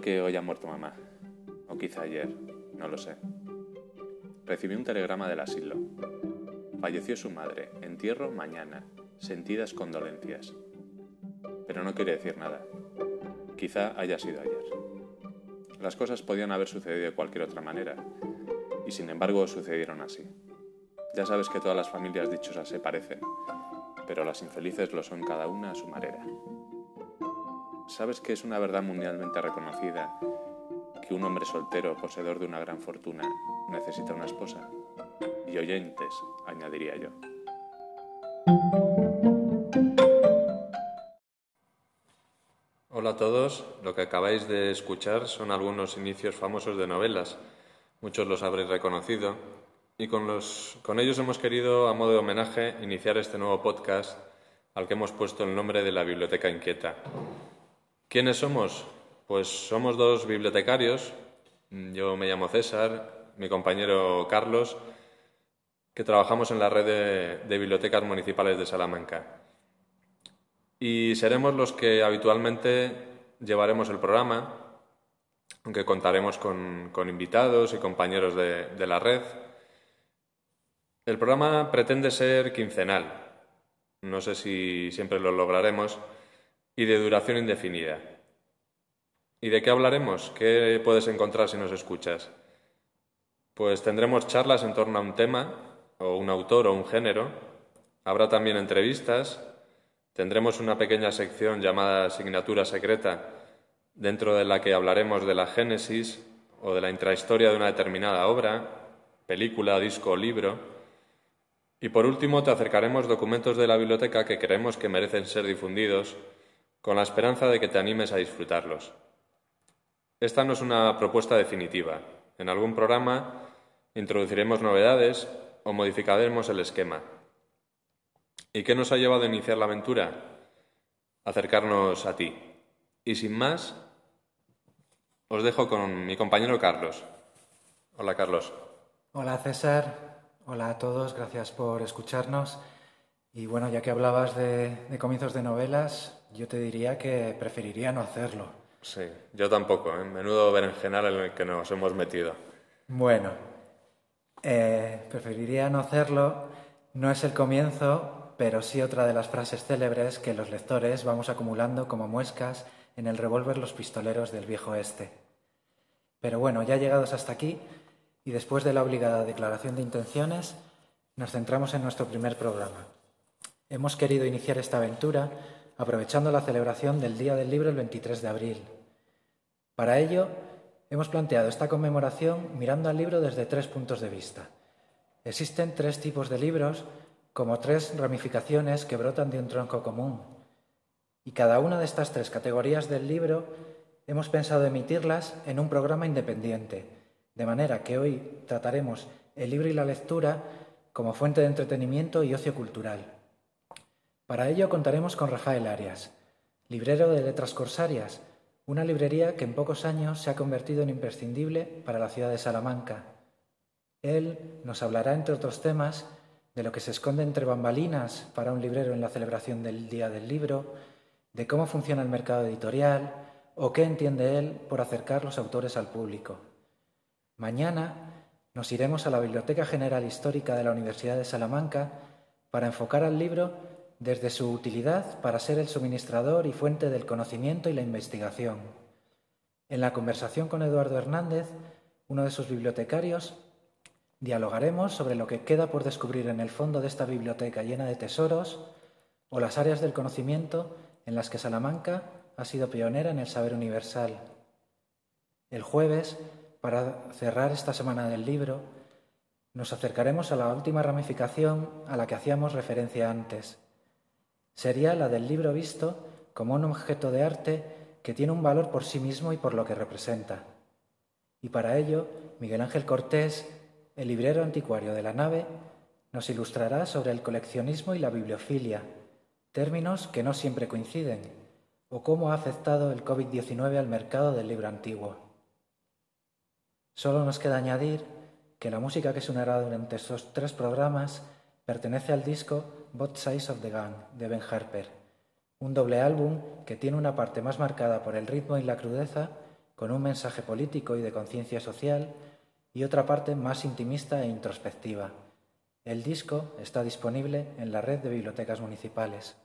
Que hoy ha muerto mamá, o quizá ayer, no lo sé. Recibí un telegrama del asilo. Falleció su madre, entierro mañana, sentidas condolencias. Pero no quiere decir nada. Quizá haya sido ayer. Las cosas podían haber sucedido de cualquier otra manera, y sin embargo sucedieron así. Ya sabes que todas las familias dichosas se parecen, pero las infelices lo son cada una a su manera. ¿Sabes que es una verdad mundialmente reconocida que un hombre soltero, poseedor de una gran fortuna, necesita una esposa? Y oyentes, añadiría yo. Hola a todos, lo que acabáis de escuchar son algunos inicios famosos de novelas. Muchos los habréis reconocido, y con, los, con ellos hemos querido, a modo de homenaje, iniciar este nuevo podcast al que hemos puesto el nombre de la Biblioteca Inquieta. ¿Quiénes somos? Pues somos dos bibliotecarios. Yo me llamo César, mi compañero Carlos, que trabajamos en la red de, bibliotecas municipales de Salamanca. Y seremos los que habitualmente llevaremos el programa, aunque contaremos con, invitados y compañeros de la red el programa pretende ser quincenal, no sé si siempre lo lograremos, y de duración indefinida. ¿Y de qué hablaremos? ¿Qué puedes encontrar si nos escuchas? Pues tendremos charlas en torno a un tema, o un autor o un género. Habrá también entrevistas. Tendremos una pequeña sección llamada asignatura secreta, dentro de la que hablaremos de la génesis o de la intrahistoria de una determinada obra, película, disco o libro. Y por último, te acercaremos documentos de la biblioteca que creemos que merecen ser difundidos, con la esperanza de que te animes a disfrutarlos. Esta no es una propuesta definitiva. En algún programa introduciremos novedades o modificaremos el esquema. ¿Y qué nos ha llevado a iniciar la aventura? Acercarnos a ti. Y sin más, os dejo con mi compañero Carlos. Hola, Carlos. Hola, César. Hola a todos, gracias por escucharnos. Y bueno, ya que hablabas de, de, comienzos de novelas, yo te diría que preferiría no hacerlo. Sí, yo tampoco, ¿eh? menudo berenjenal en el que nos hemos metido. Bueno, eh, preferiría no hacerlo. No es el comienzo, pero sí otra de las frases célebres que los lectores vamos acumulando como muescas en el revólver Los Pistoleros del Viejo Este. Pero bueno, ya llegados hasta aquí, y después de la obligada declaración de intenciones, nos centramos en nuestro primer programa. Hemos querido iniciar esta aventura aprovechando la celebración del Día del Libro el 23 de abril. Para ello, hemos planteado esta conmemoración mirando al libro desde tres puntos de vista. Existen tres tipos de libros, como tres ramificaciones que brotan de un tronco común. Y cada una de estas tres categorías del libro hemos pensado emitirlas en un programa independiente, de manera que hoy trataremos el libro y la lectura como fuente de entretenimiento y ocio cultural. Para ello contaremos con Rafael Arias, librero de Letras Corsarias, una librería que en pocos años se ha convertido en imprescindible para la ciudad de Salamanca. Él nos hablará, entre otros temas, de lo que se esconde entre bambalinas para un librero en la celebración del Día del Libro, de cómo funciona el mercado editorial o qué entiende él por acercar los autores al público. Mañana nos iremos a la Biblioteca General Histórica de la Universidad de Salamanca para enfocar al libro desde su utilidad para ser el suministrador y fuente del conocimiento y la investigación. En la conversación con Eduardo Hernández, uno de sus bibliotecarios, dialogaremos sobre lo que queda por descubrir en el fondo de esta biblioteca llena de tesoros o las áreas del conocimiento en las que Salamanca ha sido pionera en el saber universal. El jueves, para cerrar esta semana del libro, nos acercaremos a la última ramificación a la que hacíamos referencia antes. Sería la del libro visto como un objeto de arte que tiene un valor por sí mismo y por lo que representa. Y para ello, Miguel Ángel Cortés, el librero anticuario de la nave, nos ilustrará sobre el coleccionismo y la bibliofilia, términos que no siempre coinciden, o cómo ha afectado el COVID-19 al mercado del libro antiguo. Solo nos queda añadir que la música que sonará durante estos tres programas pertenece al disco Both Sides of the Gun de Ben Harper, un doble álbum que tiene una parte más marcada por el ritmo y la crudeza, con un mensaje político y de conciencia social, y otra parte más intimista e introspectiva. El disco está disponible en la red de bibliotecas municipales.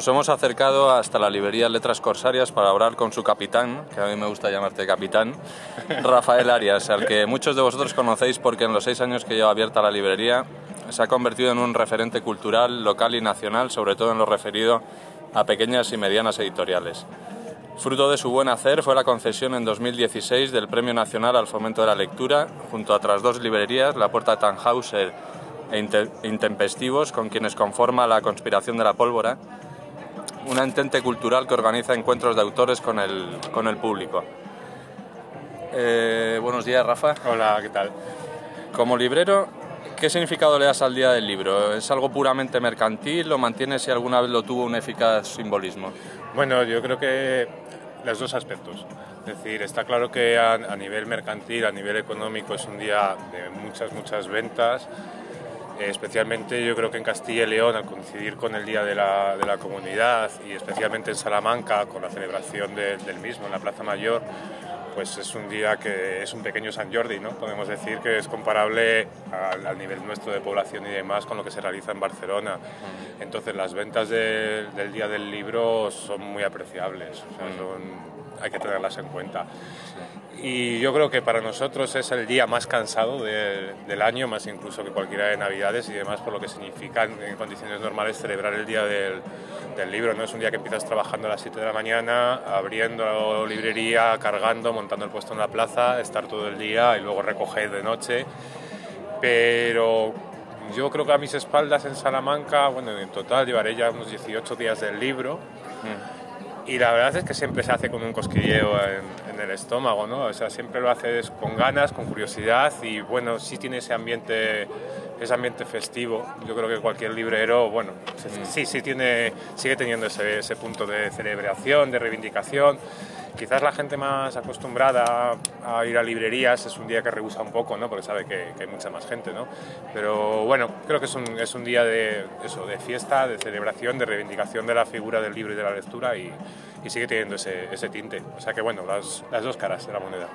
Nos hemos acercado hasta la librería Letras Corsarias para hablar con su capitán, que a mí me gusta llamarte capitán, Rafael Arias, al que muchos de vosotros conocéis porque en los seis años que lleva abierta la librería se ha convertido en un referente cultural, local y nacional, sobre todo en lo referido a pequeñas y medianas editoriales. Fruto de su buen hacer fue la concesión en 2016 del Premio Nacional al Fomento de la Lectura, junto a otras dos librerías, La Puerta Tannhauser e Intempestivos, con quienes conforma la Conspiración de la Pólvora, una entente cultural que organiza encuentros de autores con el, con el público. Eh, buenos días, Rafa. Hola, ¿qué tal? Como librero, ¿qué significado le das al Día del Libro? ¿Es algo puramente mercantil o mantiene si alguna vez lo tuvo un eficaz simbolismo? Bueno, yo creo que los dos aspectos. Es decir, está claro que a, a nivel mercantil, a nivel económico, es un día de muchas, muchas ventas especialmente yo creo que en Castilla y León, al coincidir con el Día de la, de la Comunidad y especialmente en Salamanca, con la celebración del mismo en la Plaza Mayor, pues es un día que es un pequeño San Jordi, ¿no? Podemos decir que es comparable al, nivel nuestro de población y demás con lo que se realiza en Barcelona. Entonces las ventas del Día del Libro son muy apreciables, hay que tenerlas en cuenta y yo creo que para nosotros es el día más cansado del año, más incluso que cualquiera de Navidades y demás, por lo que significa en condiciones normales celebrar el día del, del, libro. ¿no? Es un día que empiezas trabajando a las 7 de la mañana, abriendo librería, cargando, montando el puesto en la plaza, estar todo el día y luego recoger de noche. Pero yo creo que a mis espaldas en Salamanca, bueno, en total llevaré ya unos 18 días del libro. Mm y la verdad es que siempre se hace con un cosquilleo en, el estómago, ¿no? O sea, siempre lo haces con ganas, con curiosidad y bueno, sí tiene ese ambiente, ese ambiente festivo. Yo creo que cualquier librero, bueno, sí, sí tiene, sigue teniendo ese, ese punto de celebración, de reivindicación. Quizás la gente más acostumbrada a ir a librerías es un día que rehúsa un poco, ¿no? porque sabe que, hay mucha más gente. ¿no? Pero bueno, creo que es un, es un día de, eso, de fiesta, de celebración, de reivindicación de la figura del libro y de la lectura y, y sigue teniendo ese, ese, tinte. O sea que bueno, las, las, dos caras de la moneda.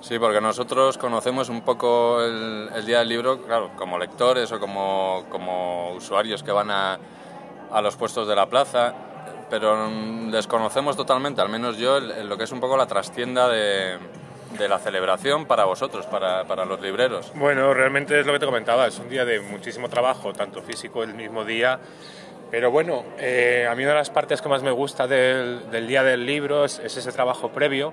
Sí, porque nosotros conocemos un poco el, el Día del Libro, claro, como lectores o como, como usuarios que van a, a los puestos de la plaza pero desconocemos totalmente, al menos yo, lo que es un poco la trastienda de, la celebración para vosotros, para, los libreros. Bueno, realmente es lo que te comentaba, es un día de muchísimo trabajo, tanto físico el mismo día, pero bueno, eh, a mí una de las partes que más me gusta del, día del libro es ese trabajo previo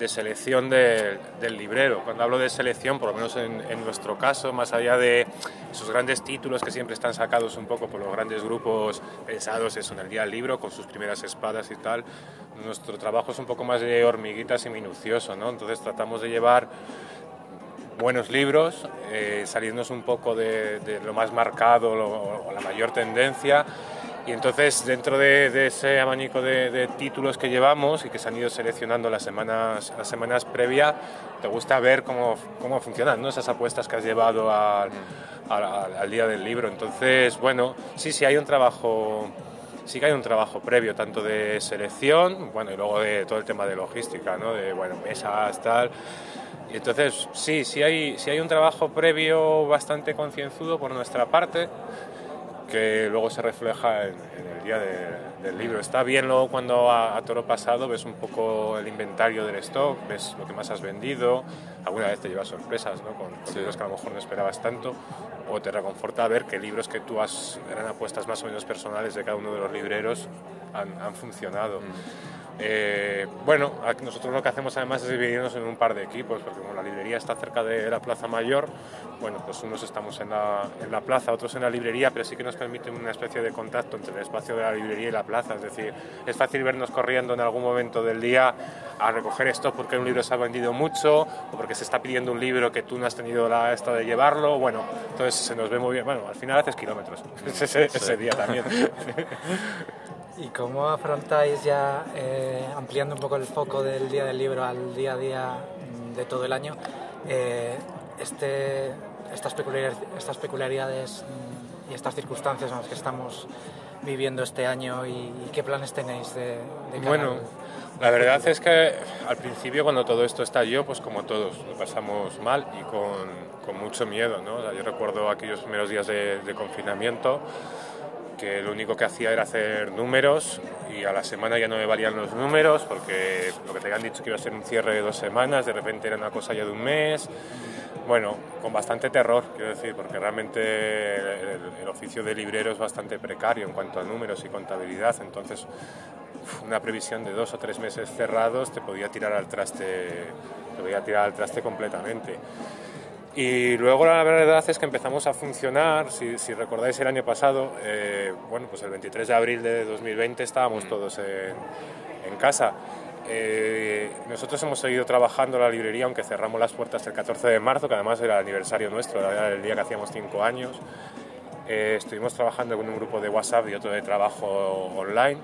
de selección del librero. Cuando hablo de selección, por lo menos en, nuestro caso, más allá de esos grandes títulos que siempre están sacados un poco por los grandes grupos pensados eso, en el día del libro, con sus primeras espadas y tal, nuestro trabajo es un poco más de hormiguitas y minucioso, ¿no? Entonces tratamos de llevar buenos libros, eh, salirnos un poco de, lo más marcado o la mayor tendencia y entonces, dentro de, ese abanico de, títulos que llevamos y que se han ido seleccionando las semanas, las semanas previas, te gusta ver cómo, cómo funcionan ¿no? esas apuestas que has llevado al, al, día del libro. Entonces, bueno, sí, sí, hay un trabajo sí que hay un trabajo previo, tanto de selección, bueno, y luego de todo el tema de logística, ¿no? De, bueno, mesas, tal. Y entonces, sí, sí hay, sí hay un trabajo previo bastante concienzudo por nuestra parte, que luego se refleja en, el día del libro. Está bien luego cuando a, toro pasado ves un poco el inventario del stock, ves lo que más has vendido, alguna vez te llevas sorpresas ¿no? con, libros que a lo mejor no esperabas tanto, o te reconforta ver que libros que tú has, eran apuestas más o menos personales de cada uno de los libreros han, funcionado. Mm. Eh, bueno, nosotros lo que hacemos además es dividirnos en un par de equipos, porque como la librería está cerca de la Plaza Mayor, bueno, pues unos estamos en la, en la plaza, otros en la librería, pero sí que nos permite una especie de contacto entre el espacio de la librería y la plaza, es decir, es fácil vernos corriendo en algún momento del día a recoger esto porque un libro se ha vendido mucho o porque se está pidiendo un libro que tú no has tenido la esta de llevarlo, bueno, entonces se nos ve muy bien, bueno, al final haces kilómetros ese, ese día también. ¿Y cómo afrontáis ya, eh, ampliando un poco el foco del Día del Libro al día a día mm, de todo el año, eh, este, estas, peculiaridades, estas peculiaridades mm, y estas circunstancias en las que estamos viviendo este año y, qué planes tenéis de, de Bueno, la verdad es que al principio cuando todo esto estalló, pues como todos, lo pasamos mal y con, con mucho miedo. ¿no? yo recuerdo aquellos primeros días de, de confinamiento que lo único que hacía era hacer números y a la semana ya no me valían los números porque lo que te habían dicho que iba a ser un cierre de dos semanas, de repente era una cosa ya de un mes. Bueno, con bastante terror, quiero decir, porque realmente el, oficio de librero es bastante precario en cuanto a números y contabilidad, entonces una previsión de dos o tres meses cerrados te podía tirar al traste, te podía tirar al traste completamente. Y luego la verdad es que empezamos a funcionar, si, si recordáis el año pasado, eh, bueno, pues el 23 de abril de 2020 estábamos mm. todos en, en casa. Eh, nosotros hemos seguido trabajando la librería, aunque cerramos las puertas el 14 de marzo, que además era el aniversario nuestro, era el día que hacíamos cinco años. Eh, estuvimos trabajando con un grupo de WhatsApp y otro de trabajo online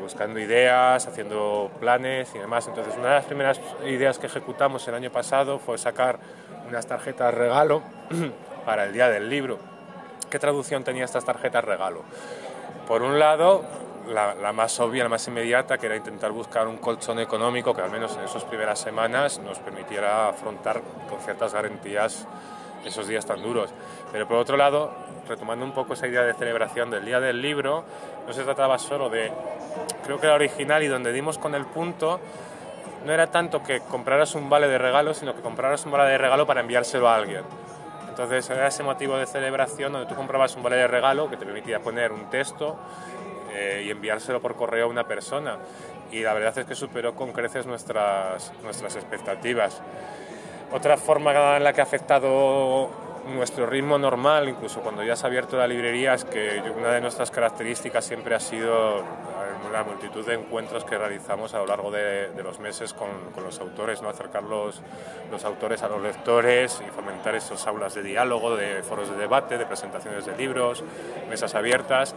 buscando ideas, haciendo planes y demás. Entonces, una de las primeras ideas que ejecutamos el año pasado fue sacar unas tarjetas regalo para el día del libro. ¿Qué traducción tenía estas tarjetas regalo? Por un lado, la, más obvia, la más inmediata, que era intentar buscar un colchón económico que al menos en esas primeras semanas nos permitiera afrontar con ciertas garantías esos días tan duros. Pero por otro lado, retomando un poco esa idea de celebración del Día del Libro, no se trataba solo de, creo que era original y donde dimos con el punto, no era tanto que compraras un vale de regalo, sino que compraras un vale de regalo para enviárselo a alguien. Entonces era ese motivo de celebración donde tú comprabas un vale de regalo que te permitía poner un texto eh, y enviárselo por correo a una persona. Y la verdad es que superó con creces nuestras, nuestras expectativas. Otra forma en la que ha afectado nuestro ritmo normal, incluso cuando ya se ha abierto la librería, es que una de nuestras características siempre ha sido la multitud de encuentros que realizamos a lo largo de, los meses con, los autores, ¿no? acercar los, los, autores a los lectores y fomentar esas aulas de diálogo, de foros de debate, de presentaciones de libros, mesas abiertas.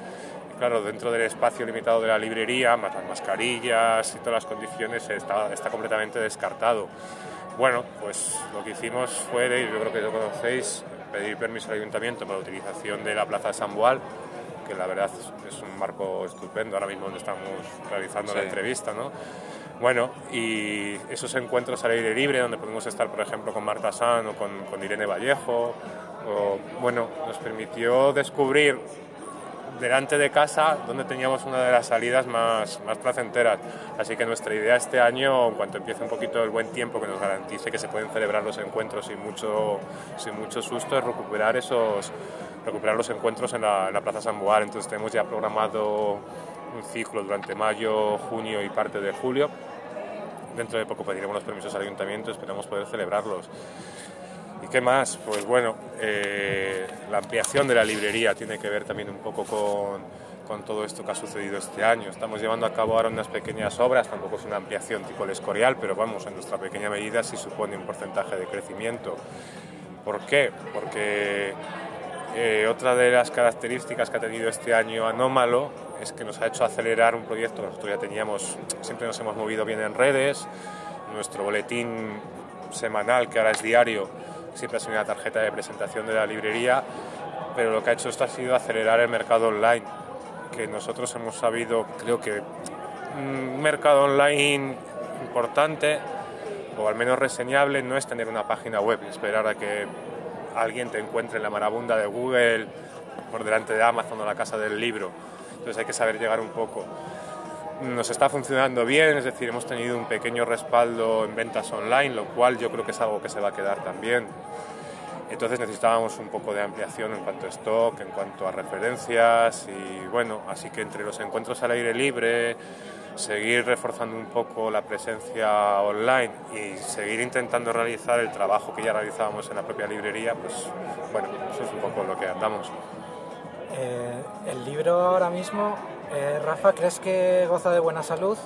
Claro, dentro del espacio limitado de la librería, las mascarillas y todas las condiciones está, está completamente descartado. Bueno, pues lo que hicimos fue, yo creo que lo conocéis, pedir permiso al ayuntamiento para la utilización de la Plaza de San Boal que la verdad es un marco estupendo ahora mismo donde estamos realizando la entrevista, ¿no? Bueno, y esos encuentros al aire libre, donde podemos estar, por ejemplo, con Marta San o con, con Irene Vallejo, o, bueno, nos permitió descubrir delante de casa donde teníamos una de las salidas más, más placenteras. Así que nuestra idea este año, en cuanto empiece un poquito el buen tiempo que nos garantice que se pueden celebrar los encuentros sin mucho, sin mucho susto, es recuperar esos recuperar los encuentros en la, Plaza San Boal. Entonces tenemos ya programado un ciclo durante mayo, junio y parte de julio. Dentro de poco pediremos los permisos al ayuntamiento, esperamos poder celebrarlos. ¿Y qué más? Pues bueno, eh, la ampliación de la librería tiene que ver también un poco con, con, todo esto que ha sucedido este año. Estamos llevando a cabo ahora unas pequeñas obras, tampoco es una ampliación tipo el Escorial, pero vamos, en nuestra pequeña medida sí supone un porcentaje de crecimiento. ¿Por qué? Porque eh, otra de las características que ha tenido este año anómalo es que nos ha hecho acelerar un proyecto que nosotros ya teníamos, siempre nos hemos movido bien en redes, nuestro boletín semanal, que ahora es diario, siempre ha sido una tarjeta de presentación de la librería, pero lo que ha hecho esto ha sido acelerar el mercado online. que nosotros hemos sabido, creo que un mercado online importante o al menos reseñable no es tener una página web y esperar a que alguien te encuentre en la marabunda de Google por delante de Amazon o la casa del libro. Entonces hay que saber llegar un poco. Nos está funcionando bien, es decir, hemos tenido un pequeño respaldo en ventas online, lo cual yo creo que es algo que se va a quedar también. Entonces necesitábamos un poco de ampliación en cuanto a stock, en cuanto a referencias y bueno, así que entre los encuentros al aire libre, seguir reforzando un poco la presencia online y seguir intentando realizar el trabajo que ya realizábamos en la propia librería, pues bueno, eso es un poco lo que andamos. Eh, el libro ahora mismo, eh, Rafa, ¿crees que goza de buena salud?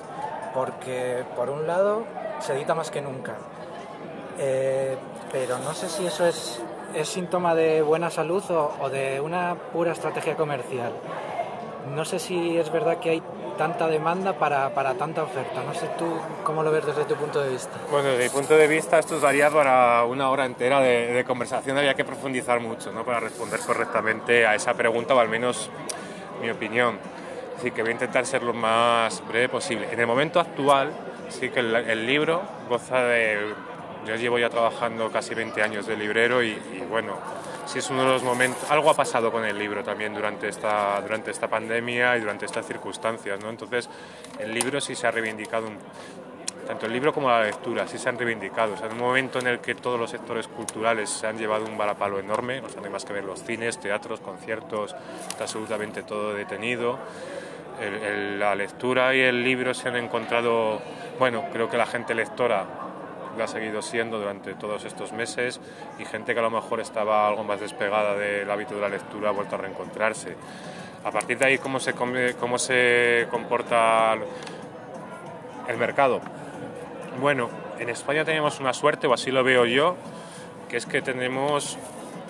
Porque por un lado se edita más que nunca, eh, pero no sé si eso es, es síntoma de buena salud o, o de una pura estrategia comercial. No sé si es verdad que hay tanta demanda para, para, tanta oferta. No sé tú cómo lo ves desde tu punto de vista. Bueno, desde mi punto de vista esto daría para una hora entera de, de conversación, había que profundizar mucho ¿no? para responder correctamente a esa pregunta o al menos mi opinión. Así que voy a intentar ser lo más breve posible. En el momento actual, sí que el, el libro goza de... Yo llevo ya trabajando casi 20 años de librero y, y bueno, sí es uno de los momentos, algo ha pasado con el libro también durante esta, durante esta pandemia y durante estas circunstancias, ¿no? Entonces, el libro sí se ha reivindicado, un, tanto el libro como la lectura, sí se han reivindicado. O sea, en un momento en el que todos los sectores culturales se han llevado un balapalo enorme, o sea, no hay más que ver los cines, teatros, conciertos, está absolutamente todo detenido. El, el, la lectura y el libro se han encontrado, bueno, creo que la gente lectora ha seguido siendo durante todos estos meses y gente que a lo mejor estaba algo más despegada del hábito de la lectura ha vuelto a reencontrarse. A partir de ahí, ¿cómo se, cómo se comporta el mercado? Bueno, en España tenemos una suerte, o así lo veo yo, que es que tenemos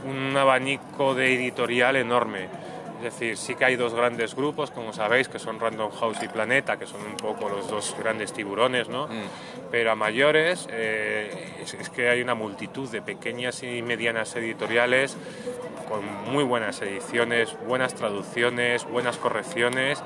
un abanico de editorial enorme es decir, sí que hay dos grandes grupos, como sabéis, que son Random House y Planeta, que son un poco los dos grandes tiburones, ¿no? Mm. Pero a mayores eh, es, es, que hay una multitud de pequeñas y medianas editoriales con muy buenas ediciones, buenas traducciones, buenas correcciones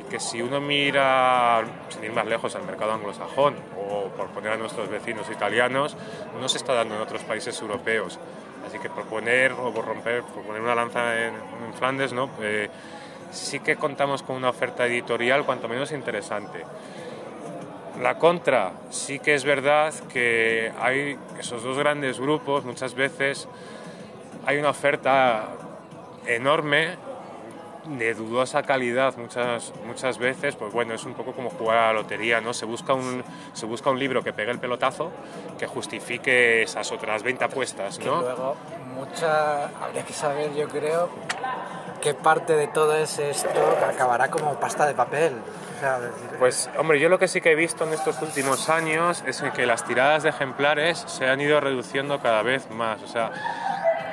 y que si uno mira, sin ir más lejos, al mercado anglosajón o por poner a nuestros vecinos italianos, no se está dando en otros países europeos. Así que proponer o por romper, poner una lanza en, en Flandes, ¿no? Eh, sí que contamos con una oferta editorial cuanto menos interesante. La contra, sí que es verdad que hay esos dos grandes grupos, muchas veces hay una oferta enorme de dudosa calidad muchas, muchas veces, pues bueno, es un poco como jugar a la lotería, ¿no? Se busca, un, se busca un libro que pegue el pelotazo, que justifique esas otras 20 apuestas, ¿no? Que luego, mucha, habría que saber, yo creo, qué parte de todo ese stock acabará como pasta de papel. O sea, decir... Pues, hombre, yo lo que sí que he visto en estos últimos años es que las tiradas de ejemplares se han ido reduciendo cada vez más, o sea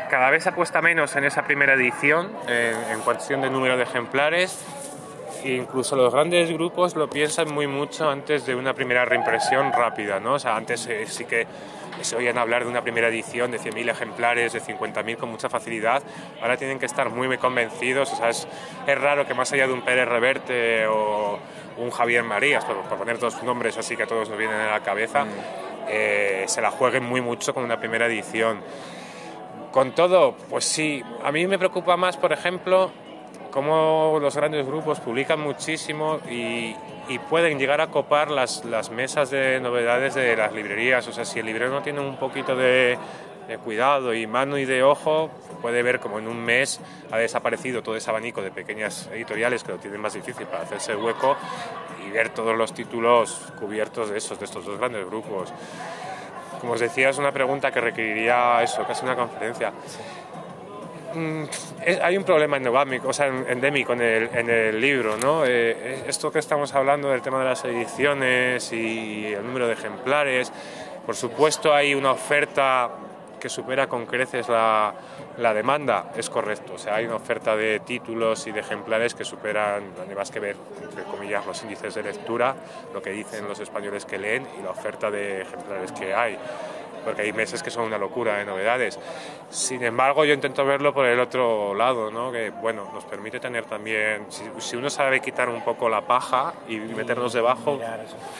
cada vez se apuesta menos en esa primera edición en, en cuestión de número de ejemplares. Incluso los grandes grupos lo piensan muy mucho antes de una primera reimpresión rápida, ¿no? O sea, antes eh, sí que se oían hablar de una primera edición de 100.000 ejemplares, de 50.000 con mucha facilidad. Ahora tienen que estar muy, muy convencidos. O sea, es, es raro que más allá de un Pérez Reverte o un Javier Marías, por, por, poner dos nombres así que a todos nos vienen a la cabeza, mm. eh, se la jueguen muy mucho con una primera edición. Con todo, pues sí, a mí me preocupa más, por ejemplo, cómo los grandes grupos publican muchísimo y, pueden llegar a copar las, mesas de novedades de las librerías. O sea, si el librero no tiene un poquito de, de, cuidado y mano y de ojo, puede ver como en un mes ha desaparecido todo ese abanico de pequeñas editoriales que lo tienen más difícil para hacerse hueco y ver todos los títulos cubiertos de esos, de estos dos grandes grupos. Como os decía, es una pregunta que requeriría eso, casi una conferencia. Mm, hay un problema endémico, o sea, endémico en el, en el libro, ¿no? Eh, esto que estamos hablando del tema de las ediciones y el número de ejemplares, por supuesto hay una oferta que supera con creces la, la, demanda, es correcto. O sea, hay una oferta de títulos y de ejemplares que superan, donde más que ver, entre comillas, los índices de lectura, lo que dicen los españoles que leen y la oferta de ejemplares que hay. Porque hay meses que son una locura de novedades. Sin embargo, yo intento verlo por el otro lado, ¿no? que bueno, nos permite tener también, si, uno sabe quitar un poco la paja y, meternos debajo,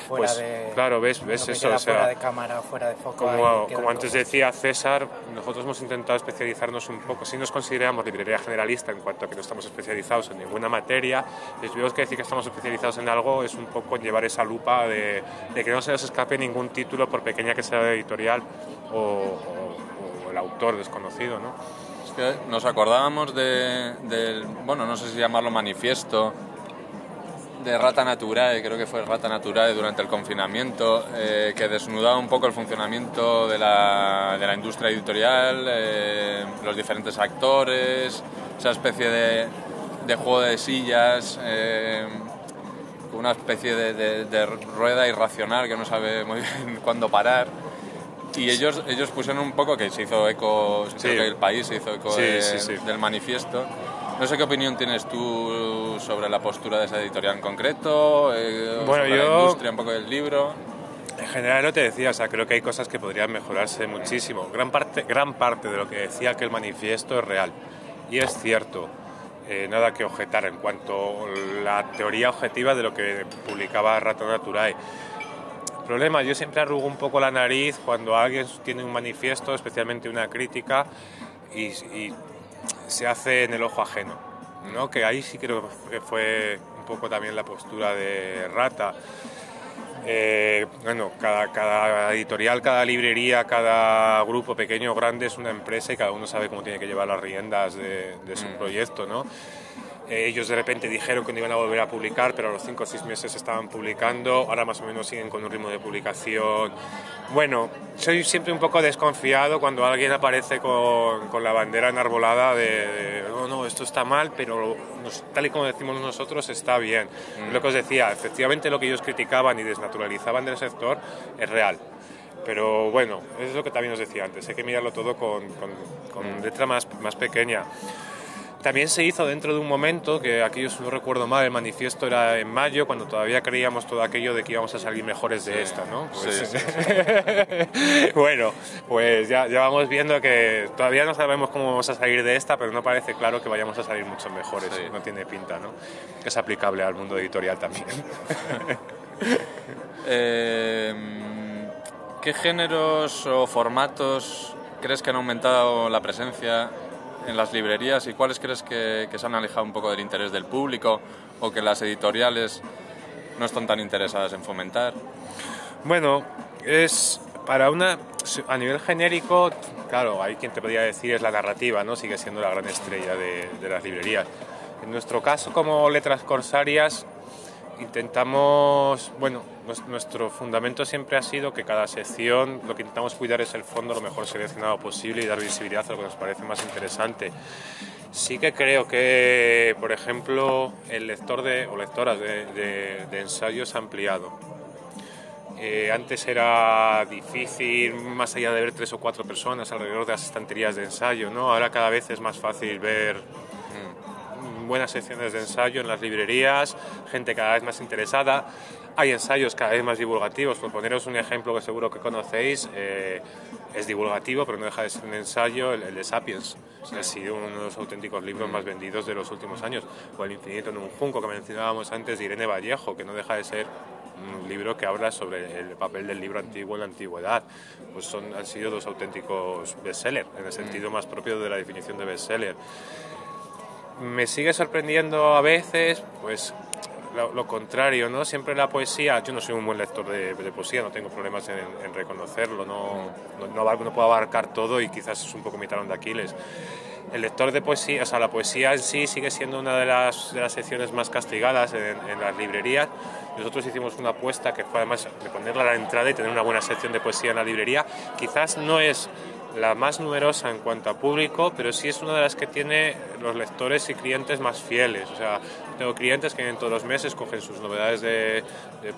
pues claro, ves, ves eso. O sea, fuera de cámara, fuera de foco. Como, como antes decía César, nosotros hemos intentado especializarnos un poco, si nos consideramos librería generalista en cuanto a que no estamos especializados en ninguna materia, les digo que decir que estamos especializados en algo es un poco llevar esa lupa de, de que no se nos escape ningún título, por pequeña que sea editorial, o, el autor desconocido, ¿no? Es que nos acordábamos de, del, bueno, no sé si llamarlo manifiesto, de Rata Naturae, creo que fue Rata Naturae durante el confinamiento, eh, que desnudaba un poco el funcionamiento de la, de la industria editorial, eh, los diferentes actores, esa especie de, de juego de sillas, eh, una especie de, de, rueda irracional que no sabe muy bien cuándo parar. Y ellos, ellos pusieron un poco que se hizo eco, creo que el país se hizo eco del manifiesto. No sé qué opinión tienes tú sobre la postura de esa editorial en concreto, eh, bueno, sobre yo, la industria un poco del libro. En general no te decía, o sea, creo que hay cosas que podrían mejorarse muchísimo. Gran parte, gran parte de lo que decía que el manifiesto es real. Y es cierto. Eh, nada que objetar en cuanto a la teoría objetiva de lo que publicaba Rato Naturae problema. Yo siempre arrugo un poco la nariz cuando alguien tiene un manifiesto, especialmente una crítica, y, se hace en el ojo ajeno. ¿no? Que ahí sí creo que fue un poco también la postura de Rata. Eh, bueno, cada, cada, editorial, cada librería, cada grupo pequeño o grande es una empresa y cada uno sabe cómo tiene que llevar las riendas de, de su mm. proyecto, ¿no? Eh, ellos de repente dijeron que no iban a volver a publicar, pero a los 5 o 6 meses estaban publicando. Ahora más o menos siguen con un ritmo de publicación. Bueno, soy siempre un poco desconfiado cuando alguien aparece con, con la bandera enarbolada de, no, no, esto está mal, pero tal y como decimos nosotros está bien. Mm. Lo que os decía, efectivamente lo que ellos criticaban y desnaturalizaban del sector es real. Pero bueno, es lo que también os decía antes, hay que mirarlo todo con, con, con mm. letra más, más pequeña. También se hizo dentro de un momento, que aquí yo no recuerdo mal, el manifiesto era en mayo, cuando todavía creíamos todo aquello de que íbamos a salir mejores de esta, ¿no? Pues, bueno, pues ya, ya, vamos viendo que todavía no sabemos cómo vamos a salir de esta, pero no parece claro que vayamos a salir mucho mejores, no tiene pinta, ¿no? Es aplicable al mundo editorial también. Em, ¿Qué géneros o formatos crees que han aumentado la presencia en las librerías y cuáles crees que, se han alejado un poco del interés del público o que las editoriales no están tan interesadas en fomentar? Bueno, es para una a nivel genérico, claro, hay quien te podría decir es la narrativa, ¿no? Sigue siendo la gran estrella de, de las librerías. En nuestro caso, como letras corsarias, intentamos, bueno, nuestro fundamento siempre ha sido que cada sección lo que intentamos cuidar es el fondo lo mejor seleccionado posible y dar visibilidad a lo que nos parece más interesante. Sí que creo que, por ejemplo, el lector de, o lectoras de, ensayos ha ampliado. Eh, antes era difícil, más allá de ver tres o cuatro personas alrededor de las estanterías de ensayo, ¿no? Ahora cada vez es más fácil ver buenas secciones de ensayo en las librerías, gente cada vez más interesada. Hay ensayos cada vez más divulgativos. Por poneros un ejemplo que seguro que conocéis, eh, es divulgativo, pero no deja de ser un ensayo, el, de Sapiens. Ha sido uno de los auténticos libros más vendidos de los últimos años. O El infinito en un junco que mencionábamos antes de Irene Vallejo, que no deja de ser un libro que habla sobre el papel del libro antiguo en la antigüedad. Pues son, han sido dos auténticos bestsellers, en el sentido más propio de la definición de bestseller me sigue sorprendiendo a veces, pues lo, contrario, ¿no? Siempre la poesía, yo no soy un buen lector de, poesía, no tengo problemas en, reconocerlo, no, no, puedo abarcar todo y quizás es un poco mi talón de Aquiles. El lector de poesía, o sea, la poesía en sí sigue siendo una de las, de las secciones más castigadas en, en las librerías. Nosotros hicimos una apuesta que fue además de ponerla a la entrada y tener una buena sección de poesía en la librería. Quizás no es la más numerosa en cuanto a público, pero sí es una de las que tiene los lectores y clientes más fieles. O sea, tengo clientes que vienen todos los meses, cogen sus novedades de,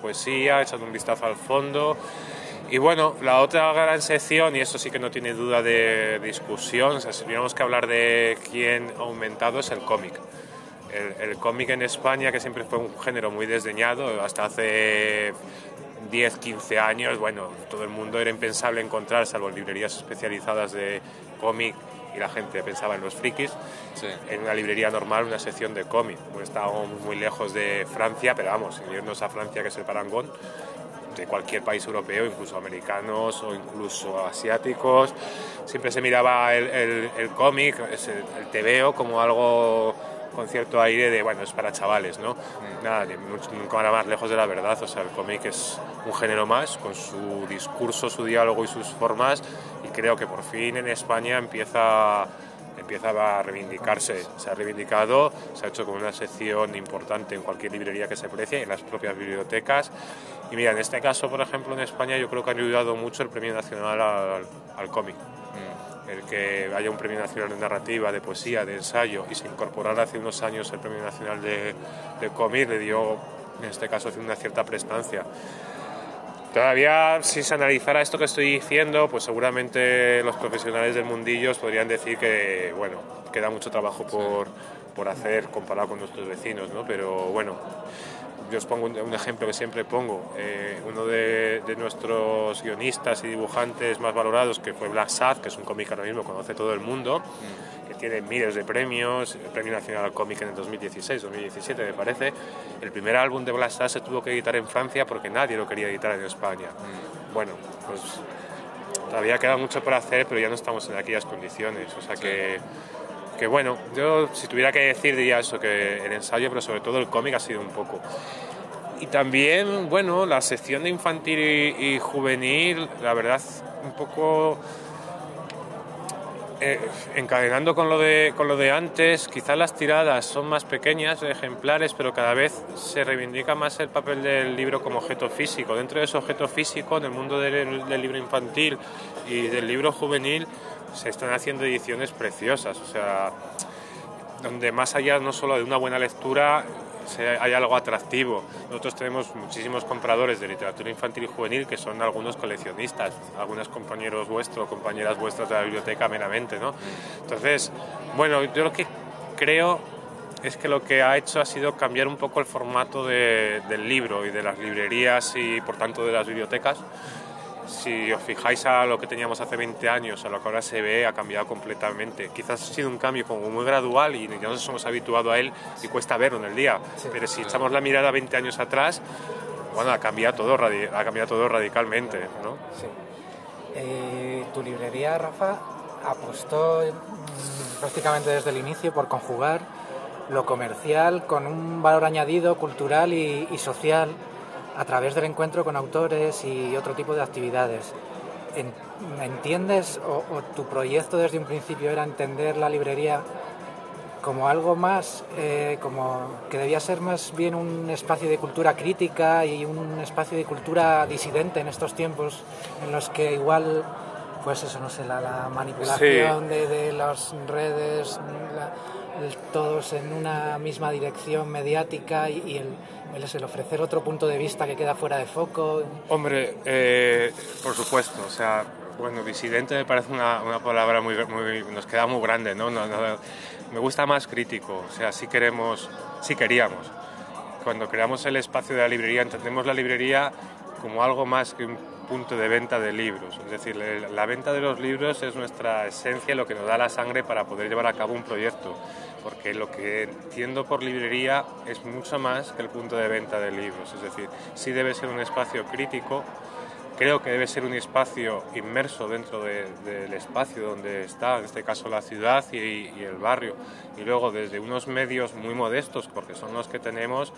poesía, echan un vistazo al fondo. Y bueno, la otra gran sección, y eso sí que no tiene duda de discusión, o si tuviéramos que hablar de quién ha aumentado, es el cómic. El, el cómic en España, que siempre fue un género muy desdeñado, hasta hace 10, 15 años, bueno, todo el mundo era impensable encontrar, salvo librerías especializadas de cómic y la gente pensaba en los frikis, en una librería normal una sección de cómic. estábamos muy lejos de Francia, pero vamos, sin irnos a Francia, que es el parangón, de cualquier país europeo, incluso americanos o incluso asiáticos, siempre se miraba el, el, el cómic, el, el TVO como algo con cierto aire de, bueno, es para chavales, ¿no? Mm. Nada, nunca más lejos de la verdad, o sea, el cómic es un género más, con su discurso, su diálogo y sus formas, y creo que por fin en España empieza empieza a reivindicarse, se ha reivindicado, se ha hecho con una sección importante en cualquier librería que se precie, en las propias bibliotecas. Y mira, en este caso, por ejemplo, en España yo creo que ha ayudado mucho el Premio Nacional al, al cómic. Mm el que haya un premio nacional de narrativa, de poesía, de ensayo y se incorporara hace unos años el premio nacional de, de cómic le dio, en este caso, una cierta prestancia. Todavía, si se analizara esto que estoy diciendo, pues seguramente los profesionales del mundillo podrían decir que, bueno, queda mucho trabajo por, por hacer comparado con nuestros vecinos, ¿no? Pero bueno, yo os pongo un, ejemplo que siempre pongo. Eh, uno de, nuestros guionistas y dibujantes más valorados, que fue Black Sad, que es un cómic ahora mismo conoce todo el mundo, mm. que tiene miles de premios, el Premio Nacional al Cómic en el 2016, 2017 me parece. El primer álbum de Black Sad se tuvo que editar en Francia porque nadie lo quería editar en España. Mm. Bueno, pues todavía queda mucho por hacer, pero ya no estamos en aquellas condiciones. O sea que bueno, yo si tuviera que decir diría eso, que el ensayo, pero sobre todo el cómic ha sido un poco. Y también, bueno, la sección de infantil y, juvenil, la verdad, un poco eh, encadenando con lo, de, con lo de antes, quizás las tiradas son más pequeñas, ejemplares, pero cada vez se reivindica más el papel del libro como objeto físico. Dentro de ese objeto físico, en el mundo del libro infantil y del libro juvenil, se están haciendo ediciones preciosas, o sea, donde más allá no solo de una buena lectura hay algo atractivo. Nosotros tenemos muchísimos compradores de literatura infantil y juvenil que son algunos coleccionistas, algunos compañeros vuestros, compañeras vuestras de la biblioteca meramente, ¿no? Entonces, bueno, yo lo que creo es que lo que ha hecho ha sido cambiar un poco el formato del libro y de las librerías y por tanto de las bibliotecas si os fijáis a lo que teníamos hace 20 años, a lo que ahora se ve, ha cambiado completamente. Quizás ha sido un cambio como muy gradual y ya nos hemos habituado a él y cuesta verlo en el día. Pero si echamos la mirada 20 años atrás, bueno, ha cambiado todo, ha cambiado todo radicalmente, ¿no? Sí. Eh, tu librería, Rafa, apostó mm, prácticamente desde el inicio por conjugar lo comercial con un valor añadido cultural y social a través del encuentro con autores y otro tipo de actividades. ¿Entiendes o, tu proyecto desde un principio era entender la librería como algo más, eh, como que debía ser más bien un espacio de cultura crítica y un espacio de cultura disidente en estos tiempos en los que igual, pues eso, no sé, la, manipulación de, las redes, todos en una misma dirección mediática y, el, el, ofrecer otro punto de vista que queda fuera de foco. Hombre, eh, por supuesto, o sea, bueno, disidente me parece una, una palabra muy, muy, nos queda muy grande, ¿no? No, ¿no? Me gusta más crítico, o sea, si queremos, si queríamos. Cuando creamos el espacio de la librería, entendemos la librería como algo más que un punto de venta de libros. Es decir, la venta de los libros es nuestra esencia, lo que nos da la sangre para poder llevar a cabo un proyecto. Porque lo que entiendo por librería es mucho más que el punto de venta de libros. Es decir, sí debe ser un espacio crítico, creo que debe ser un espacio inmerso dentro del espacio donde está, en este caso la ciudad y, y, el barrio. Y luego desde unos medios muy modestos, porque son los que tenemos,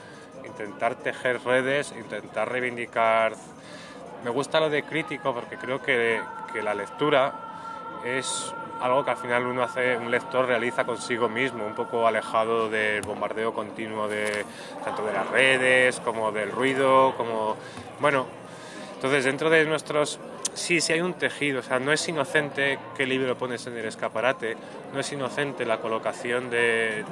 intentar tejer redes, intentar reivindicar me gusta lo de crítico porque creo que, que, la lectura es algo que al final uno hace, un lector realiza consigo mismo, un poco alejado del bombardeo continuo de tanto de las redes como del ruido, como bueno, entonces dentro de nuestros sí, sí hay un tejido, o sea, no es inocente qué libro pones en el escaparate, no es inocente la colocación de,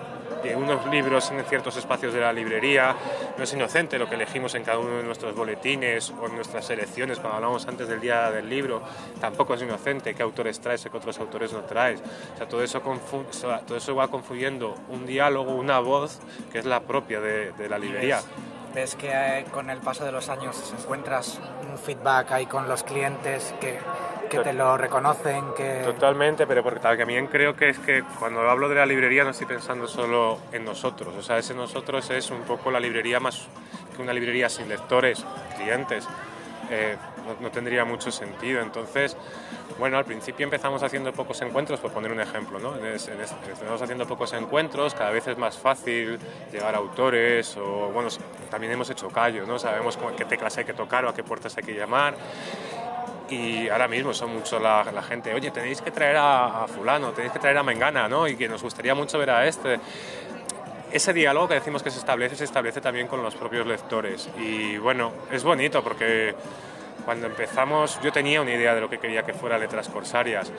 de, unos libros en ciertos espacios de la librería, no es inocente lo que elegimos en cada uno de nuestros boletines o en nuestras selecciones cuando hablamos antes del día del libro, tampoco es inocente qué autores traes y qué otros autores no traes, o sea, todo eso, va confuyendo un diálogo, una voz que es la propia de la librería ves que eh, con el paso de los años encuentras un feedback ahí con los clientes que, que te lo reconocen, que... Totalmente, pero porque también creo que es que cuando hablo de la librería no estoy pensando solo en nosotros, o sea, ese nosotros es un poco la librería más que una librería sin lectores, clientes. Eh, no, tendría mucho sentido. Entonces, bueno, al principio empezamos haciendo pocos encuentros, por poner un ejemplo, ¿no? Empezamos haciendo pocos encuentros, cada vez es más fácil llegar a autores, o bueno, también hemos hecho callo, ¿no? Sabemos qué teclas hay que tocar o a qué puertas hay que llamar. Y ahora mismo son mucho la, gente, oye, tenéis que traer a, fulano, tenéis que traer a Mengana, ¿no? Y que nos gustaría mucho ver a este ese diálogo que decimos que se establece, se establece también con los propios lectores. Y bueno, es bonito porque cuando empezamos yo tenía una idea de lo que quería que fuera Letras Corsarias.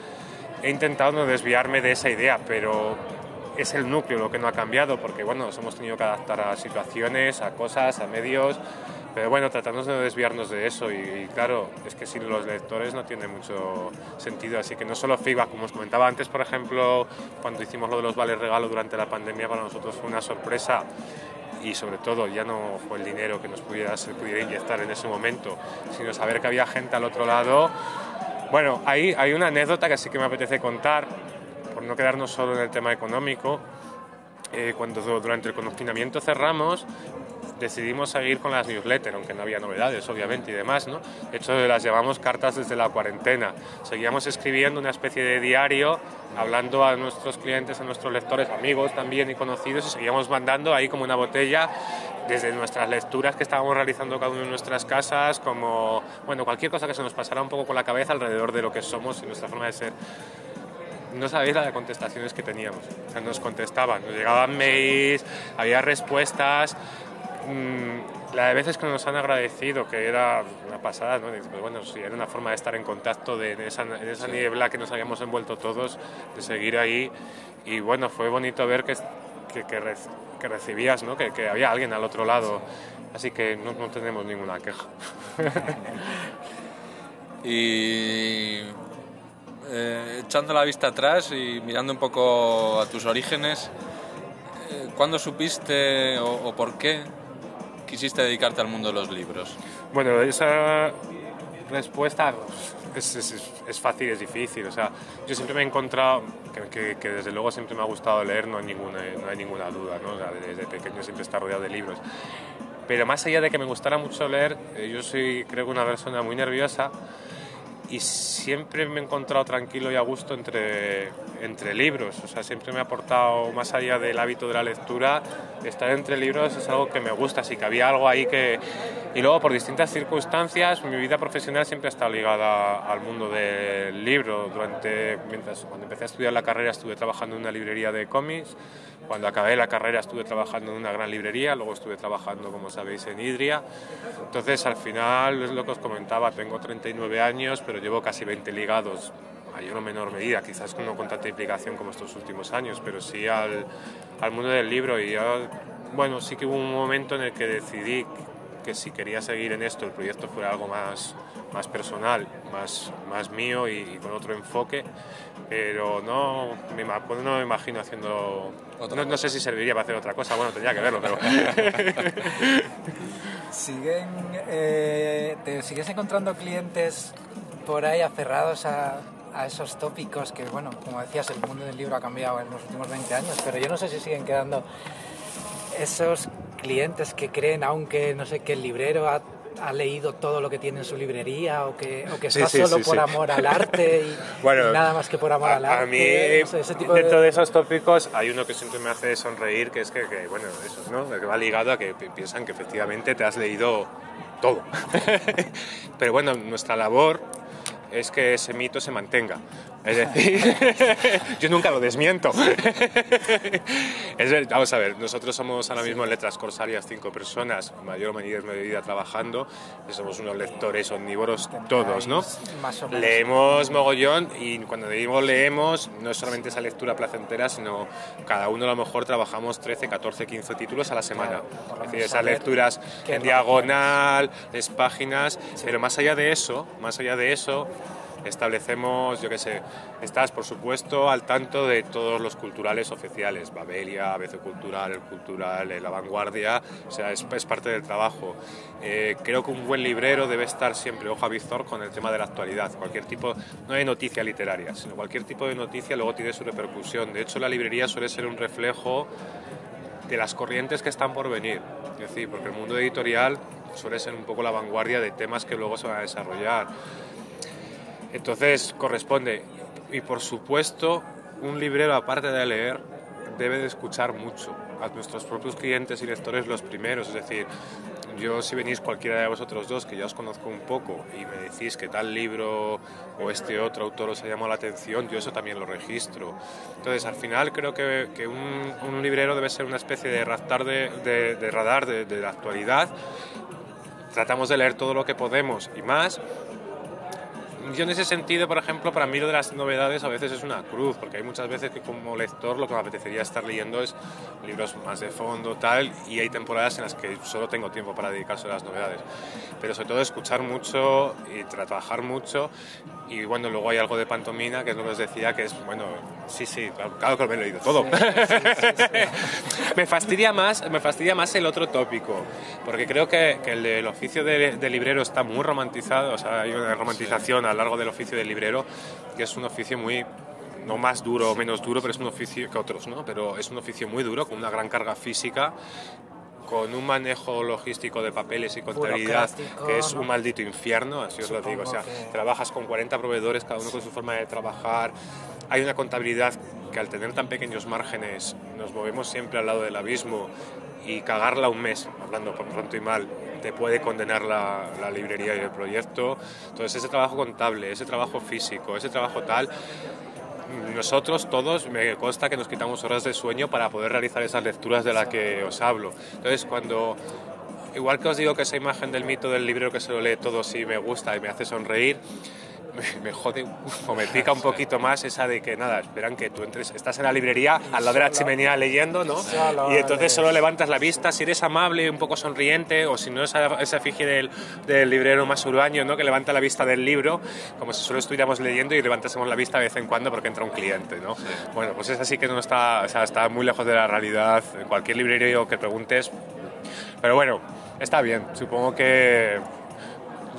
He intentado no desviarme de esa idea, pero es el núcleo lo que no ha cambiado, porque bueno, nos hemos tenido que adaptar a situaciones, a cosas, a medios, pero bueno, tratamos de no desviarnos de eso y, claro, es que sin los lectores no tiene mucho sentido, así que no solo feedback, como os comentaba antes, por ejemplo, cuando hicimos lo de los vales regalo durante la pandemia, para nosotros fue una sorpresa y sobre todo ya no fue el dinero que nos pudiera, se pudiera inyectar en ese momento, sino saber que había gente al otro lado. Bueno, ahí hay una anécdota que sí que me apetece contar, por no quedarnos solo en el tema económico. Eh, cuando durante el confinamiento cerramos, decidimos seguir con las newsletters, aunque no había novedades, obviamente, y demás, ¿no? De hecho, las llevamos cartas desde la cuarentena. Seguíamos escribiendo una especie de diario, hablando a nuestros clientes, a nuestros lectores, amigos también y conocidos, y seguíamos mandando ahí como una botella desde nuestras lecturas que estábamos realizando cada uno en nuestras casas, como, bueno, cualquier cosa que se nos pasara un poco con la cabeza alrededor de lo que somos y nuestra forma de ser no sabéis la de contestaciones que teníamos. O sea, nos contestaban, nos llegaban mails, había respuestas, la de veces que nos han agradecido, que era una pasada, ¿no? Pues bueno, sí, era una forma de estar en contacto de, esa, en esa niebla que nos habíamos envuelto todos, de seguir ahí. Y bueno, fue bonito ver que, que, que, recibías, ¿no? que, que, había alguien al otro lado. Así que no, no tenemos ninguna queja. y eh, echando la vista atrás y mirando un poco a tus orígenes, eh, ¿cuándo supiste o, o por qué quisiste dedicarte al mundo de los libros? Bueno, esa respuesta es, es, es fácil, es difícil. O sea, yo siempre me he encontrado que, que, desde luego siempre me ha gustado leer, no hay ninguna, no hay ninguna duda. ¿no? O sea, desde pequeño siempre está rodeado de libros. Pero más allá de que me gustara mucho leer, eh, yo soy creo que una persona muy nerviosa y siempre me he encontrado tranquilo y a gusto entre, entre libros. O sea, siempre me ha aportado, más allá del hábito de la lectura, estar entre libros es algo que me gusta, así que había algo ahí que... Y luego, por distintas circunstancias, mi vida profesional siempre ha estado ligada al mundo del libro. Durante, mientras, cuando empecé a estudiar la carrera estuve trabajando en una librería de cómics, cuando acabé la carrera estuve trabajando en una gran librería, luego estuve trabajando, como sabéis, en Idria. Entonces, al final, es lo que os comentaba, tengo 39 años, pero llevo casi 20 ligados, mayor o menor medida, quizás no con tanta implicación como estos últimos años, pero sí al, al mundo del libro. Y bueno, sí que hubo un momento en el que decidí que si quería seguir en esto, el proyecto fuera algo más, más personal, más, más mío y, con otro enfoque, pero no me, no me imagino haciendo... No, no, sé si serviría para hacer otra cosa, bueno, tendría que verlo, pero... ¿Siguen, eh, ¿Te sigues encontrando clientes por ahí aferrados a, a esos tópicos que, bueno, como decías, el mundo del libro ha cambiado en los últimos 20 años, pero yo no sé si siguen quedando esos clientes que creen, aunque no sé, que el librero ha, ha leído todo lo que tiene en su librería o que, o que está solo por amor al arte y, nada más que por amor al arte. A mí, ese tipo dentro de... esos tópicos, hay uno que siempre me hace sonreír, que es que, que bueno, eso, ¿no? Que va ligado a que piensan que efectivamente te has leído todo. Pero bueno, nuestra labor es que ese mito se mantenga. Es decir, yo nunca lo desmiento. es vamos a ver, nosotros somos ahora mismo en Letras Corsarias cinco personas, mayor o menor medida trabajando, somos unos lectores omnívoros todos, ¿no? Leemos mogollón y cuando digo leemos, no es solamente esa lectura placentera, sino cada uno a lo mejor trabajamos 13, 14, 15 títulos a la semana. es decir, esas lecturas en diagonal, es páginas, pero más allá de eso, más allá de eso, establecemos, yo qué sé, estás por supuesto al tanto de todos los culturales oficiales, Babelia, ABC Cultural, el Cultural, La Vanguardia, o sea, es, parte del trabajo. Eh, creo que un buen librero debe estar siempre ojo a visor con el tema de la actualidad, cualquier tipo, no de noticia literaria, sino cualquier tipo de noticia luego tiene su repercusión. De hecho, la librería suele ser un reflejo de las corrientes que están por venir. Es decir, porque el mundo editorial suele ser un poco la vanguardia de temas que luego se van a desarrollar. Entonces, corresponde. Y por supuesto, un librero, aparte de leer, debe de escuchar mucho a nuestros propios clientes y lectores los primeros. Es decir, yo si venís cualquiera de vosotros dos, que ya os conozco un poco, y me decís que tal libro o este otro autor os ha llamado la atención, yo eso también lo registro. Entonces, al final creo que, que un, librero debe ser una especie de, de, de, radar de, de la actualidad. Tratamos de leer todo lo que podemos y más, yo en ese sentido, por ejemplo, para mí lo de las novedades a veces es una cruz, porque hay muchas veces que como lector lo que me apetecería estar leyendo es libros más de fondo, tal, y hay temporadas en las que solo tengo tiempo para dedicarse a las novedades. Pero sobre todo escuchar mucho y trabajar mucho, y bueno, luego hay algo de pantomina, que es lo que os decía, que es, bueno, sí, sí, claro, que lo he leído todo. me, fastidia más, me fastidia más el otro tópico, porque creo que, que el del oficio de, de, librero está muy romantizado, o sea, hay una romantización a lo largo del oficio de librero, que es un oficio muy no más duro o menos duro, pero es un oficio que otros, ¿no? Pero es un oficio muy duro, con una gran carga física con un manejo logístico de papeles y contabilidad que es un maldito infierno, así os lo digo. O sea, trabajas con 40 proveedores, cada uno con su forma de trabajar. Hay una contabilidad que al tener tan pequeños márgenes nos movemos siempre al lado del abismo y cagarla un mes, hablando por pronto y mal, te puede condenar la, librería y el proyecto. Entonces ese trabajo contable, ese trabajo físico, ese trabajo tal, nosotros todos me consta que nos quitamos horas de sueño para poder realizar esas lecturas de las que os hablo. Entonces, cuando, igual que os digo que esa imagen del mito del libro que se lo lee todo sí me gusta y me hace sonreír, me, jode o me pica un poquito más esa de que nada, esperan que tú entres, estás en la librería al lado de la chimenea leyendo, ¿no? Y entonces solo levantas la vista, si eres amable, un poco sonriente, o si no esa, esa efigie del, del, librero más urbano, ¿no? Que levanta la vista del libro, como si solo estuviéramos leyendo y levantásemos la vista de vez en cuando porque entra un cliente, ¿no? Bueno, pues es así que no está, o sea, está muy lejos de la realidad. En cualquier librería que preguntes, pero bueno, está bien. Supongo que